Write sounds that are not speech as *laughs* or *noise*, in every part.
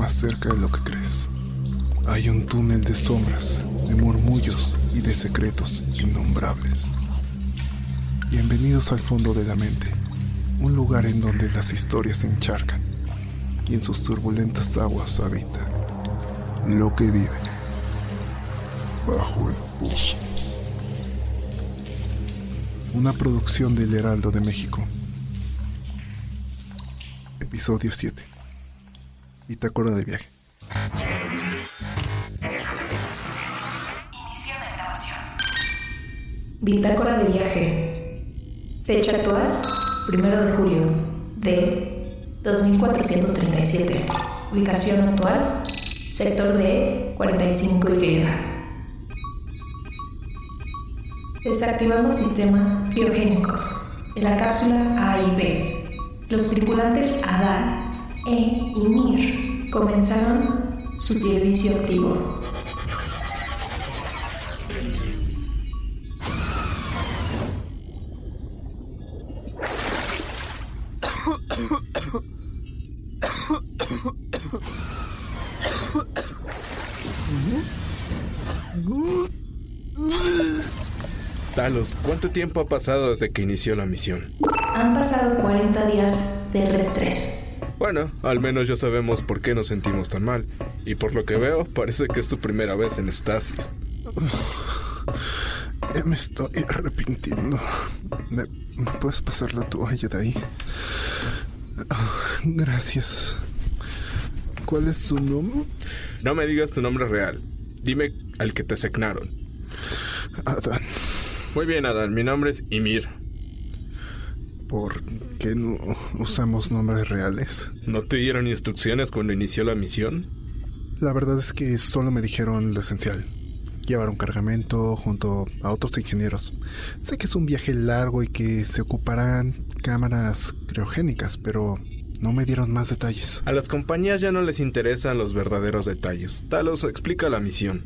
Más cerca de lo que crees. Hay un túnel de sombras, de murmullos y de secretos innombrables. Bienvenidos al fondo de la mente, un lugar en donde las historias se encharcan y en sus turbulentas aguas habita lo que vive bajo el pozo. Una producción del Heraldo de México. Episodio 7. Bitácora de viaje. Inicio de grabación. Bitácora de viaje. Fecha actual, 1 de julio de 2437. Ubicación actual, sector D 45Y. Desactivando sistemas biogénicos de la cápsula A y B. Los tripulantes Adán E y Mir comenzaron su servicio activo. Talos, ¿cuánto tiempo ha pasado desde que inició la misión? Han pasado 40 días del restrés. Bueno, al menos ya sabemos por qué nos sentimos tan mal. Y por lo que veo, parece que es tu primera vez en estasis. *sighs* Ya me estoy arrepintiendo. ¿Me, me puedes pasar la toalla de ahí? Ah, *sighs* Gracias. ¿Cuál es su nombre? No me digas tu nombre real. Dime al que te asignaron. Adán. Muy bien, Adán. Mi nombre es Ymir. ¿Por qué no usamos nombres reales? ¿No te dieron instrucciones cuando inició la misión? La verdad es que solo me dijeron lo esencial. Llevar un cargamento junto a otros ingenieros. Sé que es un viaje largo y que se ocuparán cámaras criogénicas, pero no me dieron más detalles. A las compañías ya no les interesan los verdaderos detalles. Talos explica la misión.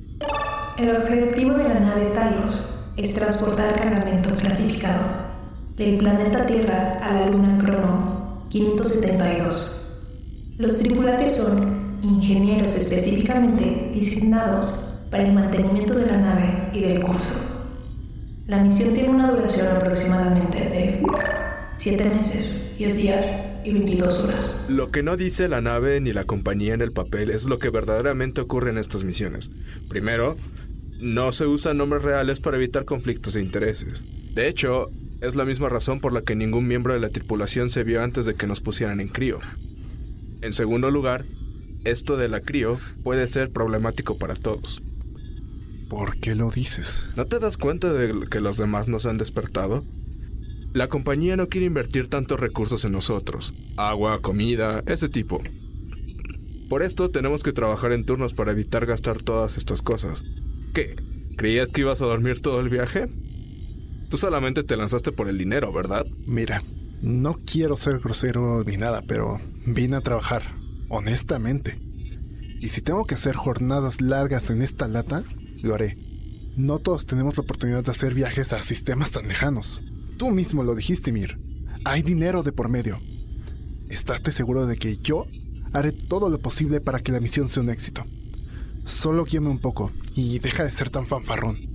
El objetivo de la nave Talos es transportar cargamento clasificado del planeta Tierra a la luna Crono 572. Los tripulantes son ingenieros específicamente designados para el mantenimiento de la nave y del curso. La misión tiene una duración aproximadamente de 7 meses, 10 días y 22 horas. Lo que no dice la nave ni la compañía en el papel es lo que verdaderamente ocurre en estas misiones. Primero, no se usan nombres reales para evitar conflictos de intereses. De hecho, es la misma razón por la que ningún miembro de la tripulación se vio antes de que nos pusieran en crío. En segundo lugar, esto de la crío puede ser problemático para todos. ¿Por qué lo dices? ¿No te das cuenta de que los demás nos han despertado? La compañía no quiere invertir tantos recursos en nosotros. Agua, comida, ese tipo. Por esto tenemos que trabajar en turnos para evitar gastar todas estas cosas. ¿Qué? ¿Creías que ibas a dormir todo el viaje? Tú solamente te lanzaste por el dinero, ¿verdad? Mira, no quiero ser grosero ni nada, pero vine a trabajar, honestamente. Y si tengo que hacer jornadas largas en esta lata, lo haré. No todos tenemos la oportunidad de hacer viajes a sistemas tan lejanos. Tú mismo lo dijiste, Mir. Hay dinero de por medio. Estate seguro de que yo haré todo lo posible para que la misión sea un éxito. Solo guíame un poco y deja de ser tan fanfarrón.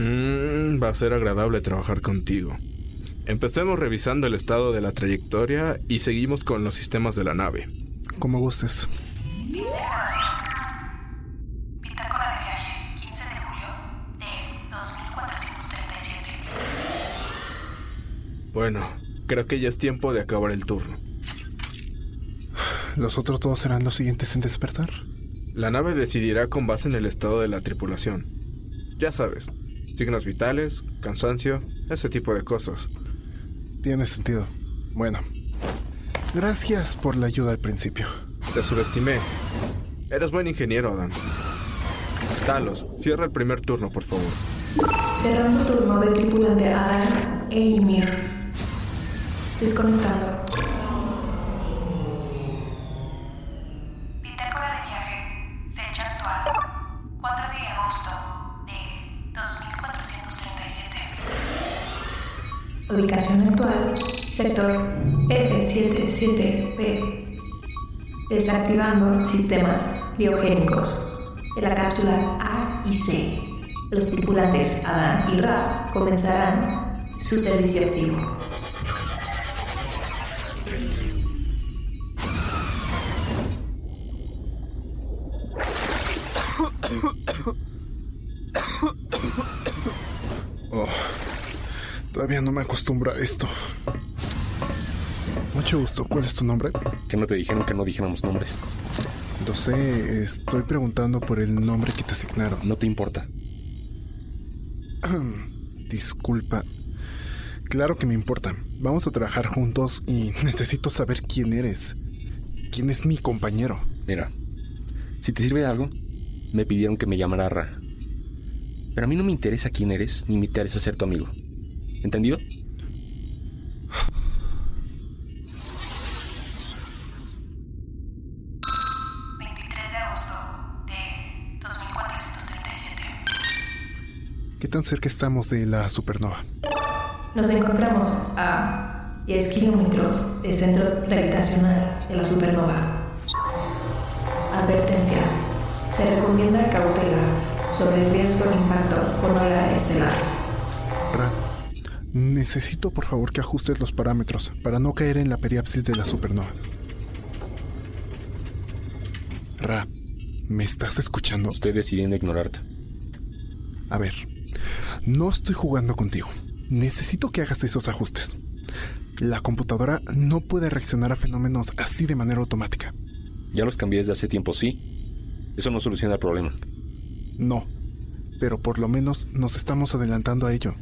Mm, va a ser agradable trabajar contigo. Empecemos revisando el estado de la trayectoria y seguimos con los sistemas de la nave. Como gustes. Bitácora de viaje, 15 de julio de 2437. Bueno, creo que ya es tiempo de acabar el turno. ¿Los otros dos serán los siguientes en despertar? La nave decidirá con base en el estado de la tripulación. Ya sabes, signos vitales, cansancio, ese tipo de cosas. Tiene sentido. Bueno. Gracias por la ayuda al principio. Te subestimé. Eres buen ingeniero, Adam. Talos, cierra el primer turno, por favor. Cerrando turno de tripulante Adam e Ymir. Desconectando. Sector F77B. Desactivando sistemas biogénicos de la cápsula A y C. Los tripulantes Adán y Ra comenzarán su servicio activo. Oh, todavía no me acostumbro a esto. Mucho gusto. ¿Cuál es tu nombre? Que no te dijeron que no dijéramos nombres. Lo sé, estoy preguntando por el nombre que te asignaron. No te importa. Disculpa. Claro que me importa. Vamos a trabajar juntos y *laughs* necesito saber quién eres. ¿Quién es mi compañero? Mira, si te sirve de algo, me pidieron que me llamara Ra. Pero a mí no me interesa quién eres, ni me interesa ser tu amigo. ¿Entendido? Tan cerca estamos de la supernova? Nos encontramos a 10 kilómetros del centro gravitacional de la supernova. Advertencia. Se recomienda cautela sobre el riesgo de impacto con ola estelar. Ra, necesito por favor que ajustes los parámetros para no caer en la periapsis de la supernova. Ra, ¿me estás escuchando? Estoy decidiendo ignorarte. A ver, no estoy jugando contigo. Necesito que hagas esos ajustes. La computadora no puede reaccionar a fenómenos así de manera automática. Ya los cambié desde hace tiempo, sí. Eso no soluciona el problema. No, pero por lo menos nos estamos adelantando a ello.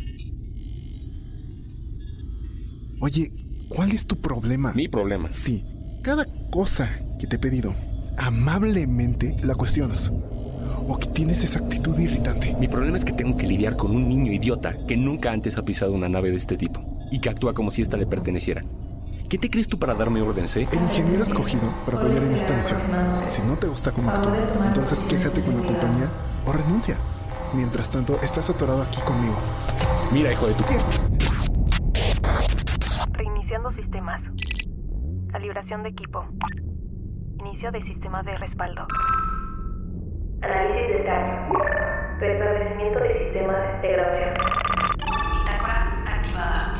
Oye, ¿cuál es tu problema? Mi problema. Sí, cada cosa que te he pedido, amablemente la cuestionas. O que tienes esa actitud irritante. Mi problema es que tengo que lidiar con un niño idiota que nunca antes ha pisado una nave de este tipo y que actúa como si ésta le perteneciera. ¿Qué te crees tú para darme órdenes, eh? El ingeniero escogido para apoyar en esta misión. Si no te gusta cómo actúa, entonces quéjate con la compañía o renuncia. Mientras tanto, estás atorado aquí conmigo. Mira, hijo de tu... Reiniciando sistemas. Calibración de equipo. Inicio de sistema de respaldo. Análisis de daño. Restablecimiento de sistema de grabación. Bitácora activada.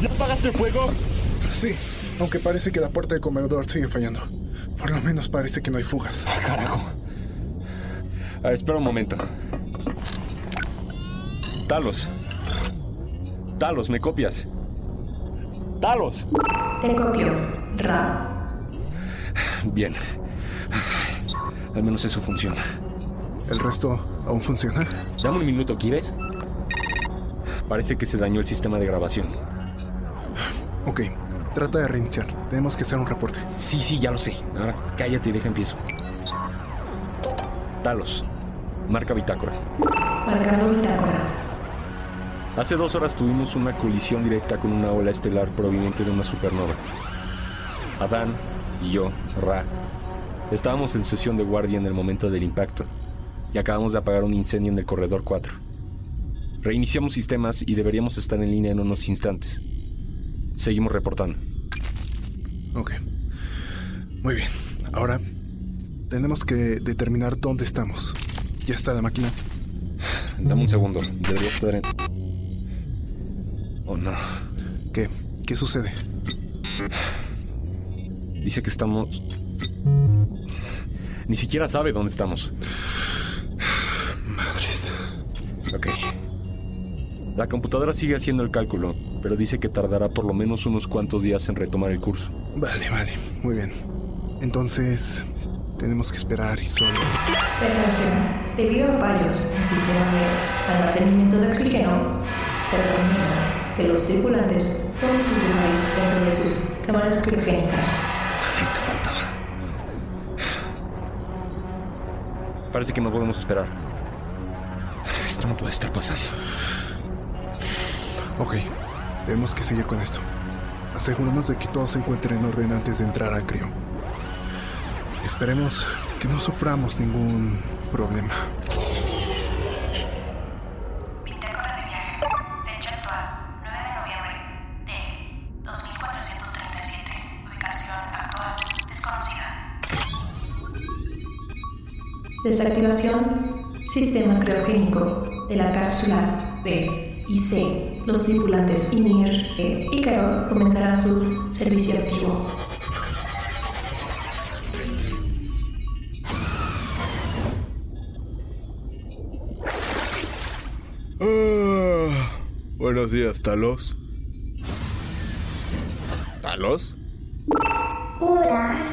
¿Ya apagaste el fuego? Sí, aunque parece que la puerta del comedor sigue fallando. Por lo menos parece que no hay fugas. Carajo. A ver, espera un momento. Talos. Talos, ¿me copias? Talos. Te copio. Ra. Bien. Al menos eso funciona. ¿El resto aún funciona? Dame un minuto, ¿quieres? Parece que se dañó el sistema de grabación. Ok, trata de reiniciar. Tenemos que hacer un reporte. Sí, sí, ya lo sé. Ahora cállate y deja empiezo. Talos. Marca bitácora. Marcando bitácora. Hace dos horas tuvimos una colisión directa con una ola estelar proveniente de una supernova. Adán y yo, Ra, estábamos en sesión de guardia en el momento del impacto y acabamos de apagar un incendio en el corredor 4. Reiniciamos sistemas y deberíamos estar en línea en unos instantes. Seguimos reportando. Ok. Muy bien. Ahora, Tenemos que determinar dónde estamos. ¿Ya está la máquina? Dame un segundo. Debería estar en... Oh, no. ¿Qué? ¿Qué sucede? Dice que estamos... Ni siquiera sabe dónde estamos. Madres. Ok. La computadora sigue haciendo el cálculo, pero dice que tardará por lo menos unos cuantos días en retomar el curso. Vale, vale. Muy bien. Entonces, tenemos que esperar y solo... Debido a fallos en el sistema de almacenamiento de oxígeno, se recomienda que los tripulantes tomen sus lugares dentro de sus cámaras criogénicas. Parece que no podemos esperar. Esto no puede estar pasando. Ok, tenemos que seguir con esto. Aseguremos de que todo se encuentre en orden antes de entrar al crío. Esperemos que no suframos ningún problema. Desactivación. Sistema criogénico de la cápsula B y C. Los tripulantes Ymir e Ícaro comenzarán su servicio activo. Ah, buenos días, Talos. ¿Talos? Hola.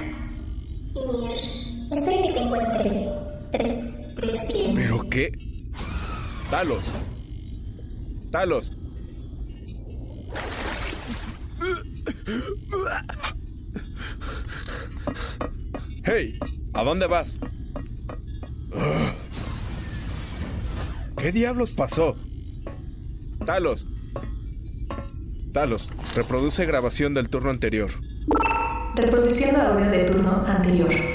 Talos. Talos. Hey, ¿a dónde vas? ¿Qué diablos pasó? Talos. Talos, reproduce grabación del turno anterior. Reproduciendo audio del turno anterior.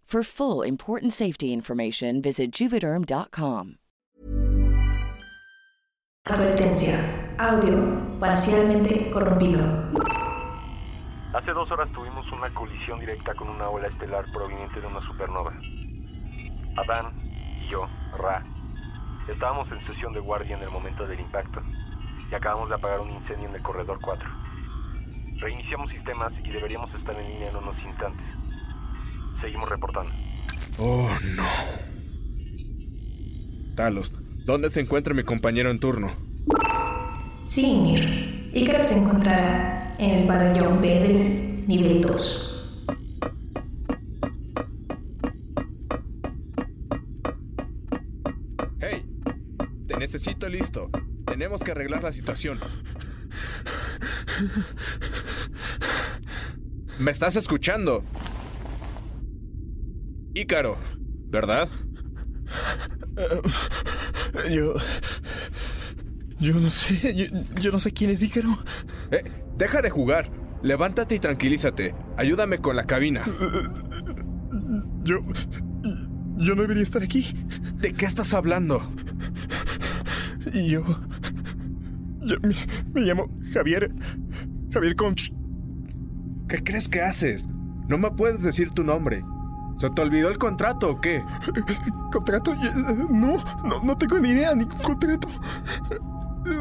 For full important safety information, visit juvederm.com. Advertencia. Audio parcialmente corrompido. Hace dos horas tuvimos una colisión directa con una ola estelar proveniente de una supernova. Adán y yo, Ra, estábamos en sesión de guardia en el momento del impacto y acabamos de apagar un incendio en el corredor 4. Reiniciamos sistemas y deberíamos estar en línea en unos instantes. Seguimos reportando. Oh, no. Talos, ¿dónde se encuentra mi compañero en turno? Sí, Ymir. Ícaro se encontrará en el pabellón B del nivel 2. Hey, te necesito listo. Tenemos que arreglar la situación. ¿Me estás escuchando? Ícaro, ¿verdad? Yo... Yo no sé, yo, yo no sé quién es Ícaro. Eh, deja de jugar. Levántate y tranquilízate. Ayúdame con la cabina. Yo. Yo no debería estar aquí. ¿De qué estás hablando? Y yo. Yo me, me llamo Javier. Javier Conch. ¿Qué crees que haces? No me puedes decir tu nombre. ¿Se te olvidó el contrato o qué? *laughs* ¿Contrato? No, no, no tengo ni idea, ningún contrato.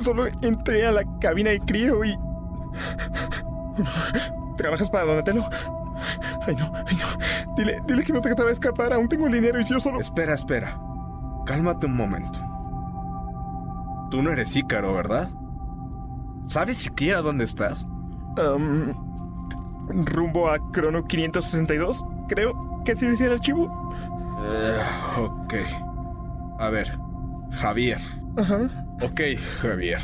Solo entré a la cabina de crío y. *laughs* ¿Trabajas para Donatello? Ay, no, ay, no. Dile, dile que no trataba de escapar, aún tengo el dinero y yo solo. Espera, espera. Cálmate un momento. Tú no eres Ícaro, ¿verdad? ¿Sabes siquiera dónde estás? Um, rumbo a Crono 562, creo que así decía el archivo. Uh, ok. A ver, Javier. Ajá. Ok, Javier.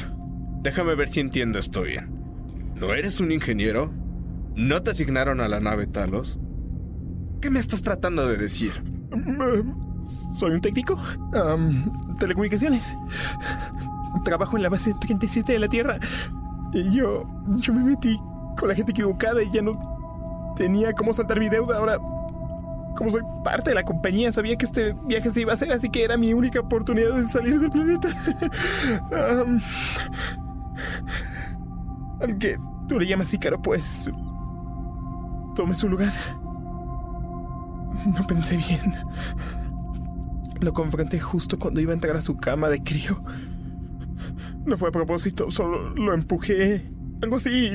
Déjame ver si entiendo esto bien. ¿No eres un ingeniero? ¿No te asignaron a la nave Talos? ¿Qué me estás tratando de decir? Um, soy un técnico. Um, telecomunicaciones. Trabajo en la base 37 de la Tierra. Y yo. Yo me metí con la gente equivocada y ya no tenía cómo saltar mi deuda. Ahora. Como soy parte de la compañía, sabía que este viaje se iba a hacer, así que era mi única oportunidad de salir del planeta. *laughs* al que tú le llamas Ícaro, pues. Tome su lugar. No pensé bien. Lo confronté justo cuando iba a entrar a su cama de crío. No fue a propósito, solo lo empujé. Algo así.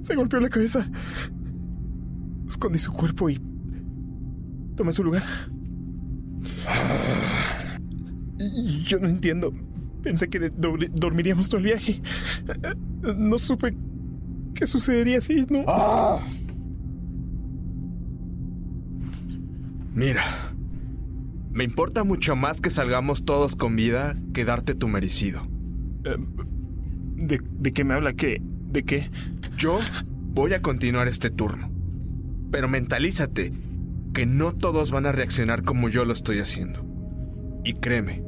Se golpeó la cabeza. Escondí su cuerpo y. Tomé su lugar. Yo no entiendo. Pensé que dormiríamos todo el viaje. No supe qué sucedería así, ¿no? ¡Ah! Mira, me importa mucho más que salgamos todos con vida que darte tu merecido. ¿De, de qué me habla? ¿Qué? ¿De qué? Yo voy a continuar este turno. Pero mentalízate que no todos van a reaccionar como yo lo estoy haciendo. Y créeme,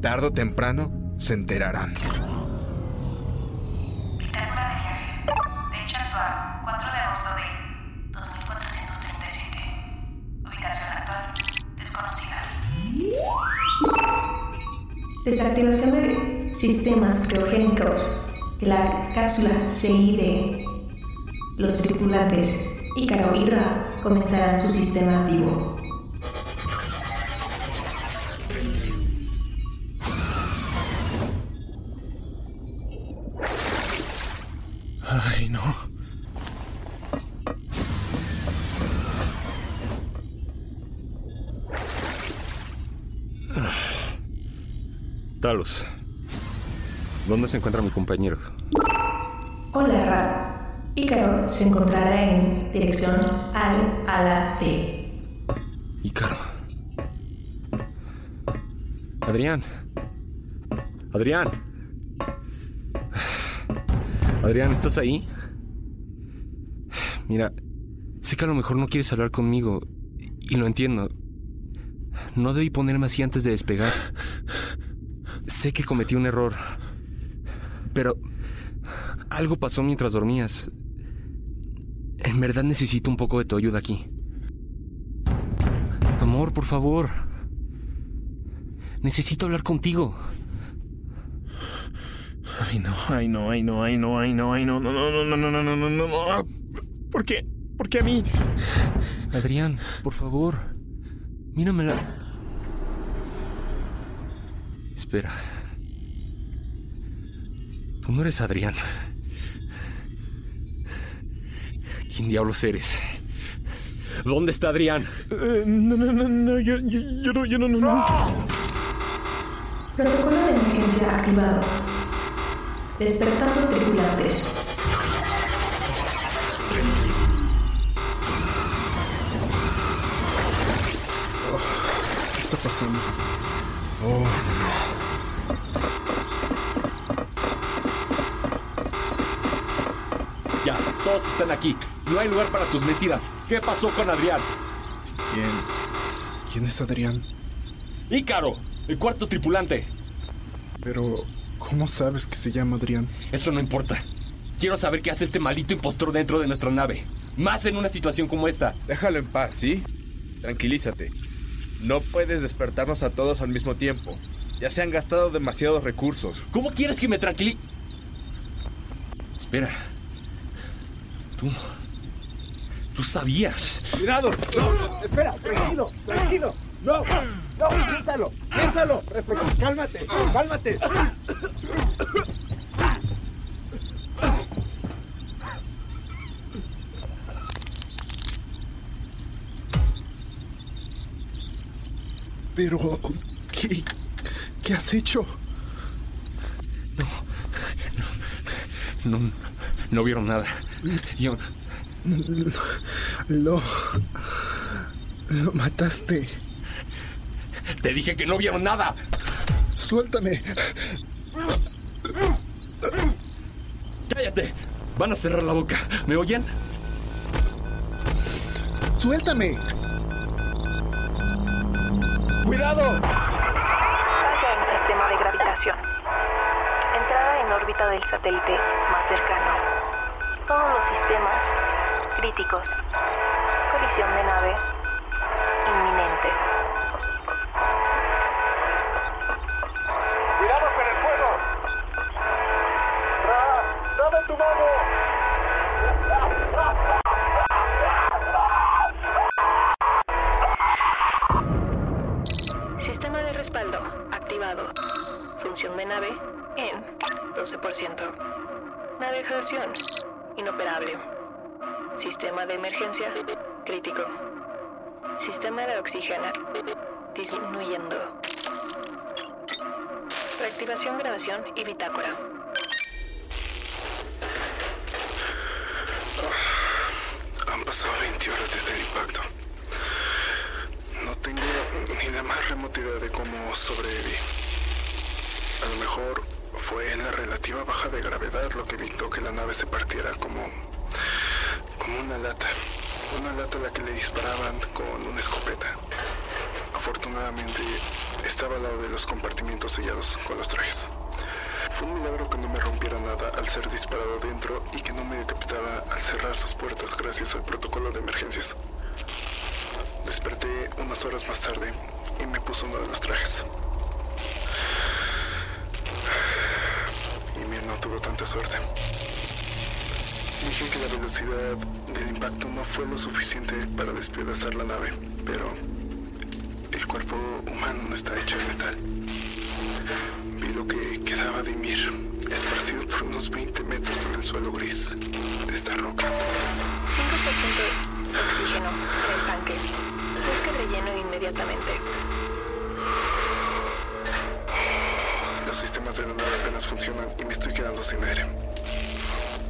tarde o temprano se enterarán. Bitácora de viaje. Fecha actual, 4 de agosto de 2437. Ubicación actual, desconocida. Desactivación de sistemas criogénicos de la cápsula CID. Los tripulantes Ícaro y Ra comenzarán su sistema activo. Ay, no. Talos. ¿Dónde se encuentra mi compañero? Hola, Ra. Ícaro se encontrará en dirección al ala D. Ícaro. Adrián. Adrián. Adrián, ¿estás ahí? Mira, sé que a lo mejor no quieres hablar conmigo y lo entiendo. No debí ponerme así antes de despegar. Sé que cometí un error. Pero algo pasó mientras dormías. En verdad necesito un poco de tu ayuda aquí. Amor, por favor. Necesito hablar contigo. Ay, no, ay, no, ay, no, ay, no, ay, no, ay, no, no, no, no, no, no, no, no, no, no. ¿Por qué? ¿Por qué a mí? Adrián, por favor. Míramela. Espera. Tú no eres Adrián. ¿Quién diablos eres? ¿Dónde está Adrián? Eh, no, no, no, no, yo, yo, yo no, yo no, no, no. Protocolo de emergencia activado. Despertando tripulantes. ¿Qué está pasando? Oh, Ya, todos están aquí. No hay lugar para tus mentiras. ¿Qué pasó con Adrián? ¿Quién? ¿Quién es Adrián? Ícaro, el cuarto tripulante. Pero, ¿Cómo sabes que se llama Adrián? Eso no importa. Quiero saber qué hace este maldito impostor dentro de nuestra nave. Más en una situación como esta. Déjalo en paz, ¿sí? Tranquilízate. No puedes despertarnos a todos al mismo tiempo. Ya se han gastado demasiados recursos. ¿Cómo quieres que me tranquilice? Espera. Tú. Tú sabías. ¡Cuidado! No, espera, tranquilo, tranquilo. No, no, piénsalo, piénsalo. Cálmate, cálmate. Pero, ¿qué, qué has hecho? No, no vieron nada. Yo. Lo. Lo mataste. Te dije que no vieron nada. Suéltame. Cállate. Van a cerrar la boca. ¿Me oyen? Suéltame. ¡Cuidado! Falla en sistema de gravitación. Entrada en órbita del satélite más cercano. Todos los sistemas críticos. Colisión de nave inminente. ¡Cuidado con el fuego! ¡Ra! ¡Dame tu mano! Sistema de respaldo activado. Función de nave en 12%. Navegación inoperable. Sistema de emergencia crítico. Sistema de oxígeno disminuyendo. Reactivación, grabación y bitácora. Han pasado 20 horas desde el impacto. No tengo ni la más remota idea de cómo sobreviví. A lo mejor fue la relativa baja de gravedad lo que evitó que la nave se partiera como. Como una lata. Una lata a la que le disparaban con una escopeta. Afortunadamente estaba al lado de los compartimientos sellados con los trajes. Fue un milagro que no me rompiera nada al ser disparado dentro y que no me decapitara al cerrar sus puertas gracias al protocolo de emergencias. Desperté unas horas más tarde y me puso uno de los trajes. Y Mir no tuvo tanta suerte. Dije que la velocidad del impacto no fue lo suficiente para despedazar la nave, pero el cuerpo humano no está hecho de metal. Vi lo que quedaba de Mir, esparcido por unos 20 metros en el suelo gris de esta roca. 5% de oxígeno en el tanque. Busca relleno inmediatamente. Los sistemas de la nave apenas funcionan y me estoy quedando sin aire.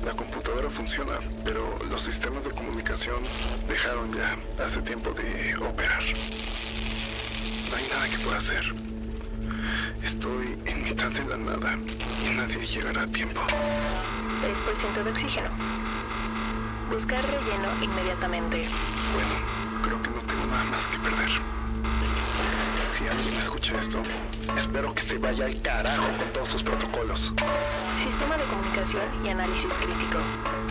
La computadora funciona, pero los sistemas de comunicación dejaron ya hace tiempo de operar. No hay nada que pueda hacer. Estoy en mitad de la nada y nadie llegará a tiempo. 3% de oxígeno. Buscar relleno inmediatamente. Bueno, creo que no tengo nada más que perder. Si alguien escucha esto, espero que se vaya al carajo con todos sus protocolos. Sistema de comunicación y análisis crítico.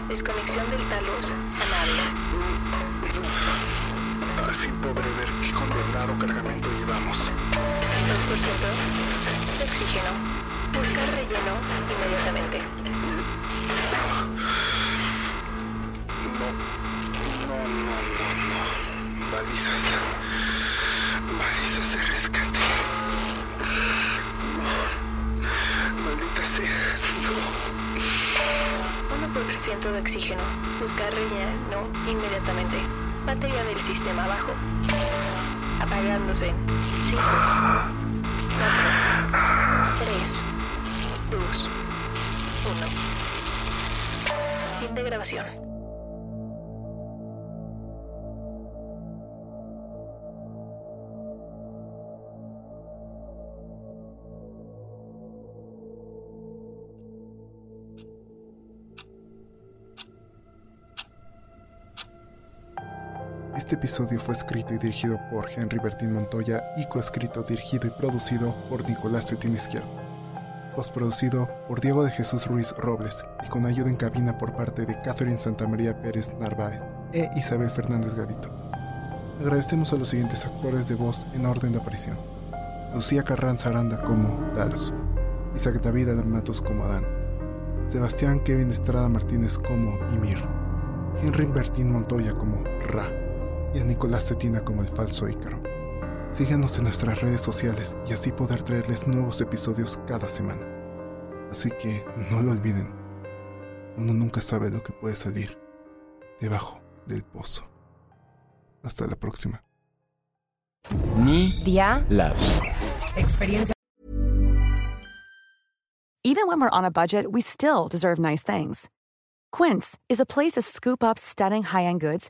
Desconexión del talos a. Al fin podré ver qué condenado cargamento llevamos. 2% de oxígeno. Buscar relleno inmediatamente. No, no, no, no, no. Balizas. Balizas de rescate. No. Maldita sea. No. 1% de oxígeno. Buscar relleno inmediatamente. Batería del sistema bajo. Apagándose. 5, 4, 3, 2, 1. Fin de grabación. Este episodio fue escrito y dirigido por Henry Bertín Montoya y coescrito, dirigido y producido por Nicolás Cetín Izquierdo. postproducido por Diego de Jesús Ruiz Robles y con ayuda en cabina por parte de Catherine Santamaría Pérez Narváez e Isabel Fernández Gavito. Agradecemos a los siguientes actores de voz en orden de aparición. Lucía Carranza Aranda como Talos, Isaac David Matos como Adán, Sebastián Kevin Estrada Martínez como Ymir, Henry Bertín Montoya como Ra y a Nicolás Cetina como el falso Ícaro. Síganos en nuestras redes sociales y así poder traerles nuevos episodios cada semana. Así que no lo olviden, uno nunca sabe lo que puede salir debajo del pozo. Hasta la próxima. Media Labs. Experiencia. Even when we're on a budget, we still deserve nice things. Quince is a place to scoop up stunning high-end goods